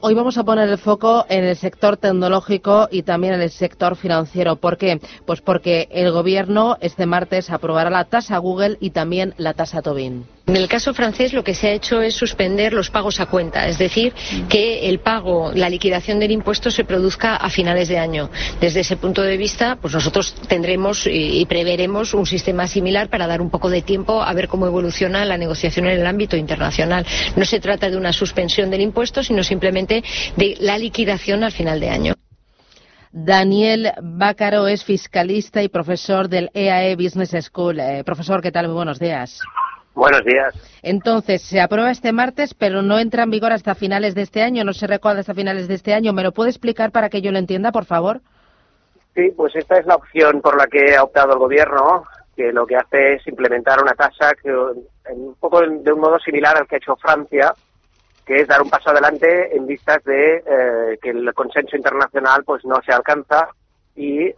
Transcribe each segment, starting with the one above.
Hoy vamos a poner el foco en el sector tecnológico y también en el sector financiero. ¿Por qué? Pues porque el Gobierno este martes aprobará la tasa Google y también la tasa Tobin. En el caso francés lo que se ha hecho es suspender los pagos a cuenta, es decir, que el pago, la liquidación del impuesto se produzca a finales de año. Desde ese punto de vista, pues nosotros tendremos y preveremos un sistema similar para dar un poco de tiempo a ver cómo evoluciona la negociación en el ámbito internacional. No se trata de una suspensión del impuesto, sino simplemente de la liquidación al final de año. Daniel Bácaro es fiscalista y profesor del EAE e Business School. Eh, profesor, ¿qué tal? Muy buenos días. Buenos días. Entonces, se aprueba este martes, pero no entra en vigor hasta finales de este año, no se recuerda hasta finales de este año. ¿Me lo puede explicar para que yo lo entienda, por favor? Sí, pues esta es la opción por la que ha optado el Gobierno, que lo que hace es implementar una tasa que, un poco de un modo similar al que ha hecho Francia, que es dar un paso adelante en vistas de eh, que el consenso internacional pues no se alcanza y eh,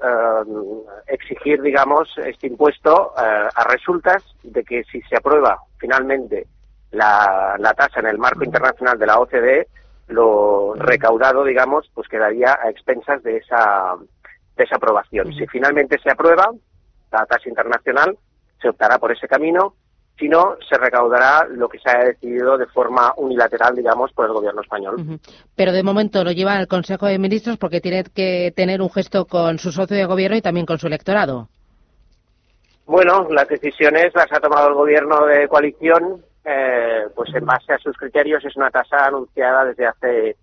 exigir, digamos, este impuesto eh, a resultas de que si se aprueba finalmente la, la tasa en el marco internacional de la OCDE, lo recaudado, digamos, pues quedaría a expensas de esa, de esa aprobación. Si finalmente se aprueba la tasa internacional, se optará por ese camino si no, se recaudará lo que se haya decidido de forma unilateral, digamos, por el gobierno español. Pero de momento lo lleva al Consejo de Ministros porque tiene que tener un gesto con su socio de gobierno y también con su electorado. Bueno, las decisiones las ha tomado el gobierno de coalición, eh, pues en base a sus criterios es una tasa anunciada desde hace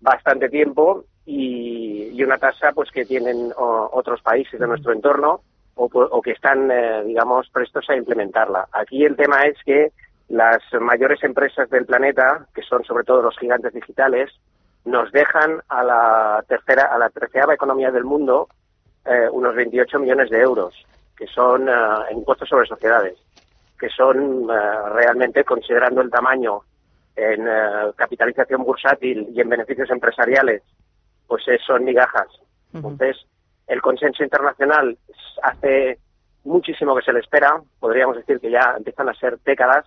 bastante tiempo y, y una tasa pues que tienen otros países de nuestro entorno o, que están, eh, digamos, prestos a implementarla. Aquí el tema es que las mayores empresas del planeta, que son sobre todo los gigantes digitales, nos dejan a la tercera, a la tercera economía del mundo eh, unos 28 millones de euros, que son uh, impuestos sobre sociedades, que son realmente, considerando el tamaño en capitalización bursátil y en beneficios empresariales, pues son migajas. Entonces, el consenso internacional hace muchísimo que se le espera, podríamos decir que ya empiezan a ser décadas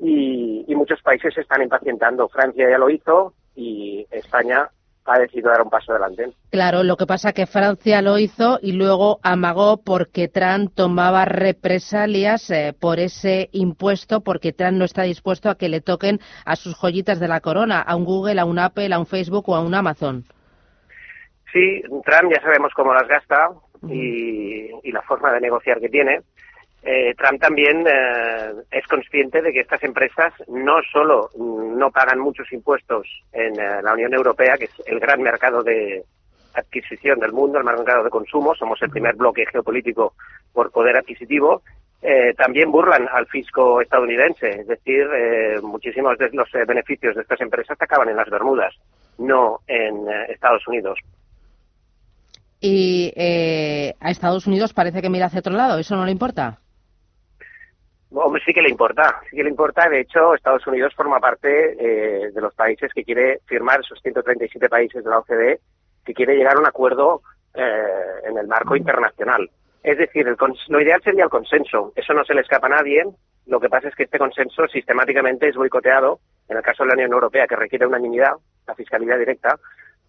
y, muchos países se están impacientando. Francia ya lo hizo y España ha decidido dar un paso adelante. Claro, lo que pasa que Francia lo hizo y luego amagó porque Trump tomaba represalias eh, por ese impuesto, porque Trump no está dispuesto a que le toquen a sus joyitas de la corona, a un Google, a un Apple, a un Facebook o a un Amazon. Sí, Trump ya sabemos cómo las gasta y, la forma de negociar que tiene. Eh, Trump también eh, es consciente de que estas empresas no solo no pagan muchos impuestos en eh, la Unión Europea, que es el gran mercado de adquisición del mundo, el mercado de consumo, somos el primer bloque geopolítico por poder adquisitivo, también burlan al fisco estadounidense, es decir, muchísimos de los beneficios de estas empresas acaban en las Bermudas, no en Estados Unidos y eh, a Estados Unidos parece que mira hacia otro lado. ¿Eso no le importa? Hombre, sí que le importa, sí que le importa. De hecho, Estados Unidos forma parte eh, de los países que quiere firmar, esos 137 países de la OCDE, que quiere llegar a un acuerdo eh, en el marco internacional. Es decir, el lo ideal sería el consenso. Eso no se le escapa a nadie. Lo que pasa es que este consenso sistemáticamente es boicoteado. En el caso de la Unión Europea, que requiere unanimidad, la fiscalidad directa,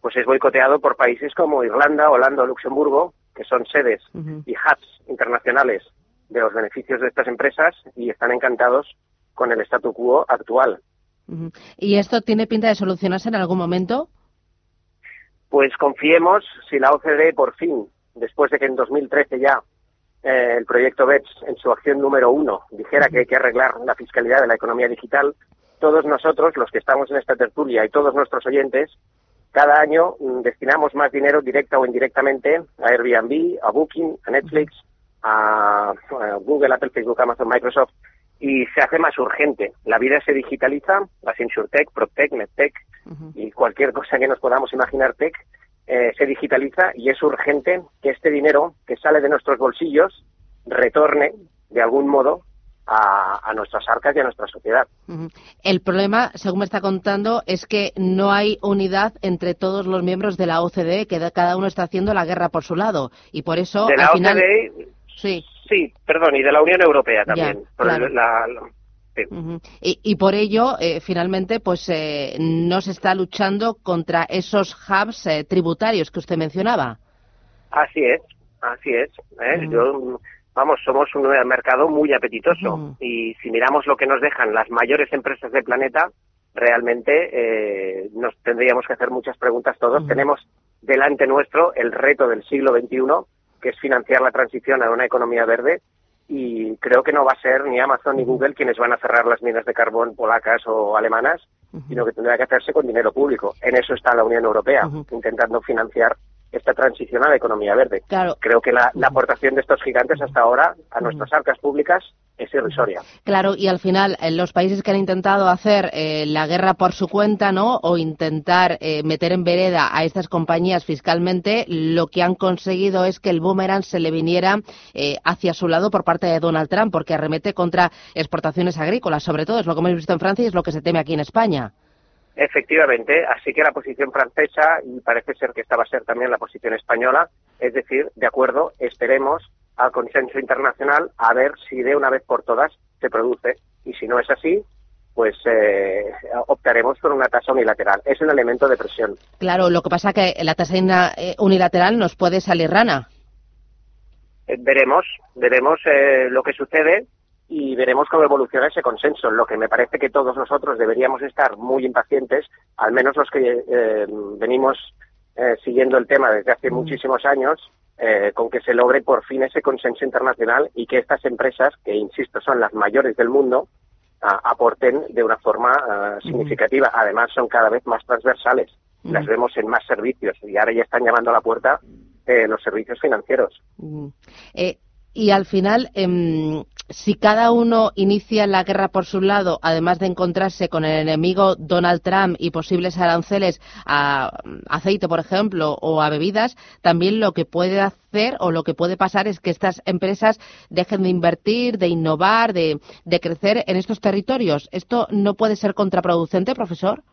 pues es boicoteado por países como Irlanda, Holanda o Luxemburgo, que son sedes y hubs internacionales de los beneficios de estas empresas y están encantados con el statu quo actual. ¿Y esto tiene pinta de solucionarse en algún momento? Pues confiemos si la OCDE por fin, después de que en 2013 ya eh, el proyecto BEPS en su acción número uno dijera que hay que arreglar la fiscalidad de la economía digital, todos nosotros, los que estamos en esta tertulia y todos nuestros oyentes, cada año mm, destinamos más dinero directa o indirectamente a Airbnb, a Booking, a Netflix, a, Google, Apple, Facebook, Amazon, Microsoft y se hace más urgente. La vida se digitaliza, las InsurTech, PropTech, MedTech y cualquier cosa que nos podamos imaginar tech eh, se digitaliza y es urgente que este dinero que sale de nuestros bolsillos retorne de algún modo a, nuestras arcas y a nuestra sociedad. El problema, según me está contando, es que no hay unidad entre todos los miembros de la OCDE, que cada uno está haciendo la guerra por su lado. Y por eso, de la OCDE, sí. sí, perdón, y de la Unión Europea también. y, por ello, eh, finalmente, pues eh, no se está luchando contra esos hubs eh, tributarios que usted mencionaba. Así es, así es. Vamos, somos un mercado muy apetitoso y si miramos lo que nos dejan las mayores empresas del planeta, realmente nos tendríamos que hacer muchas preguntas todos. Tenemos delante nuestro el reto del siglo XXI, que es financiar la transición a una economía verde y creo que no va a ser ni Amazon ni Google quienes van a cerrar las minas de carbón polacas o alemanas, sino que tendrá que hacerse con dinero público. En eso está la Unión Europea, intentando financiar esta transición a la economía verde. Creo que la, aportación de estos gigantes hasta ahora a nuestras arcas públicas es irrisoria. Claro, y al final eh, los países que han intentado hacer eh, la guerra por su cuenta, ¿no? O intentar eh, meter en vereda a estas compañías fiscalmente, lo que han conseguido es que el boomerang se le viniera hacia su lado por parte de Donald Trump, porque arremete contra exportaciones agrícolas, sobre todo es lo que hemos visto en Francia y es lo que se teme aquí en España. Efectivamente, así que la posición francesa, y parece ser que esta va a ser también la posición española, es decir, de acuerdo, esperemos al consenso internacional a ver si de una vez por todas se produce. Y si no es así, pues eh, optaremos por una tasa unilateral. Es un elemento de presión. Claro, lo que pasa es que la tasa eh, unilateral nos puede salir rana. Eh, veremos, veremos lo que sucede y veremos cómo evoluciona ese consenso. Lo que me parece que todos nosotros deberíamos estar muy impacientes, al menos los que eh, venimos eh, siguiendo el tema desde hace mm. muchísimos años, eh, con que se logre por fin ese consenso internacional y que estas empresas, que insisto son las mayores del mundo, aporten de una forma mm. significativa. Además, son cada vez más transversales. Mm. Las vemos en más servicios y ahora ya están llamando a la puerta los servicios financieros. y al final, em, si cada uno inicia la guerra por su lado, además de encontrarse con el enemigo Donald Trump y posibles aranceles a aceite, por ejemplo, o a bebidas, también lo que puede hacer o lo que puede pasar es que estas empresas dejen de invertir, de innovar, de, crecer en estos territorios. ¿Esto no puede ser contraproducente, profesor?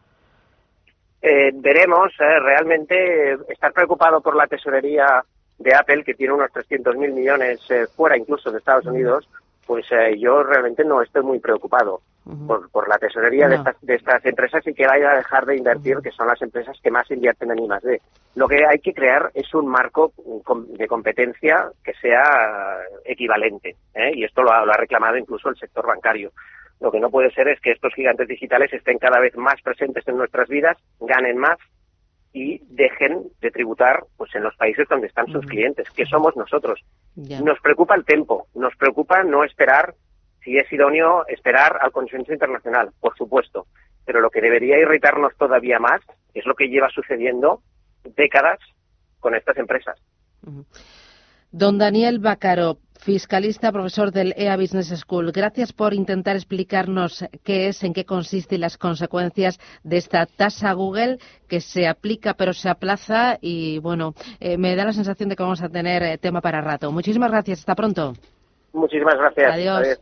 Eh, veremos. Eh, realmente estar preocupado por la tesorería de Apple, que tiene unos 300.000 millones eh, fuera incluso de Estados Unidos, pues eh, yo realmente no estoy muy preocupado por, por, la tesorería de, estas, de estas empresas y que vaya a dejar de invertir, que son las empresas que más invierten en I+.D. Lo que hay que crear es un marco de competencia que sea equivalente, ¿eh? y esto lo ha, lo ha reclamado incluso el sector bancario. Lo que no puede ser es que estos gigantes digitales estén cada vez más presentes en nuestras vidas, ganen más y dejen de tributar pues en los países donde están sus clientes, que somos nosotros. Nos preocupa el tiempo, nos preocupa no esperar, si es idóneo, esperar al consenso internacional, por supuesto. Pero lo que debería irritarnos todavía más es lo que lleva sucediendo décadas con estas empresas. Don Daniel Bacaro, fiscalista, profesor del EA Business School. Gracias por intentar explicarnos qué es, en qué consiste y las consecuencias de esta tasa Google que se aplica pero se aplaza y bueno, eh, me da la sensación de que vamos a tener eh, tema para rato. Muchísimas gracias. Hasta pronto. Muchísimas gracias. Adiós.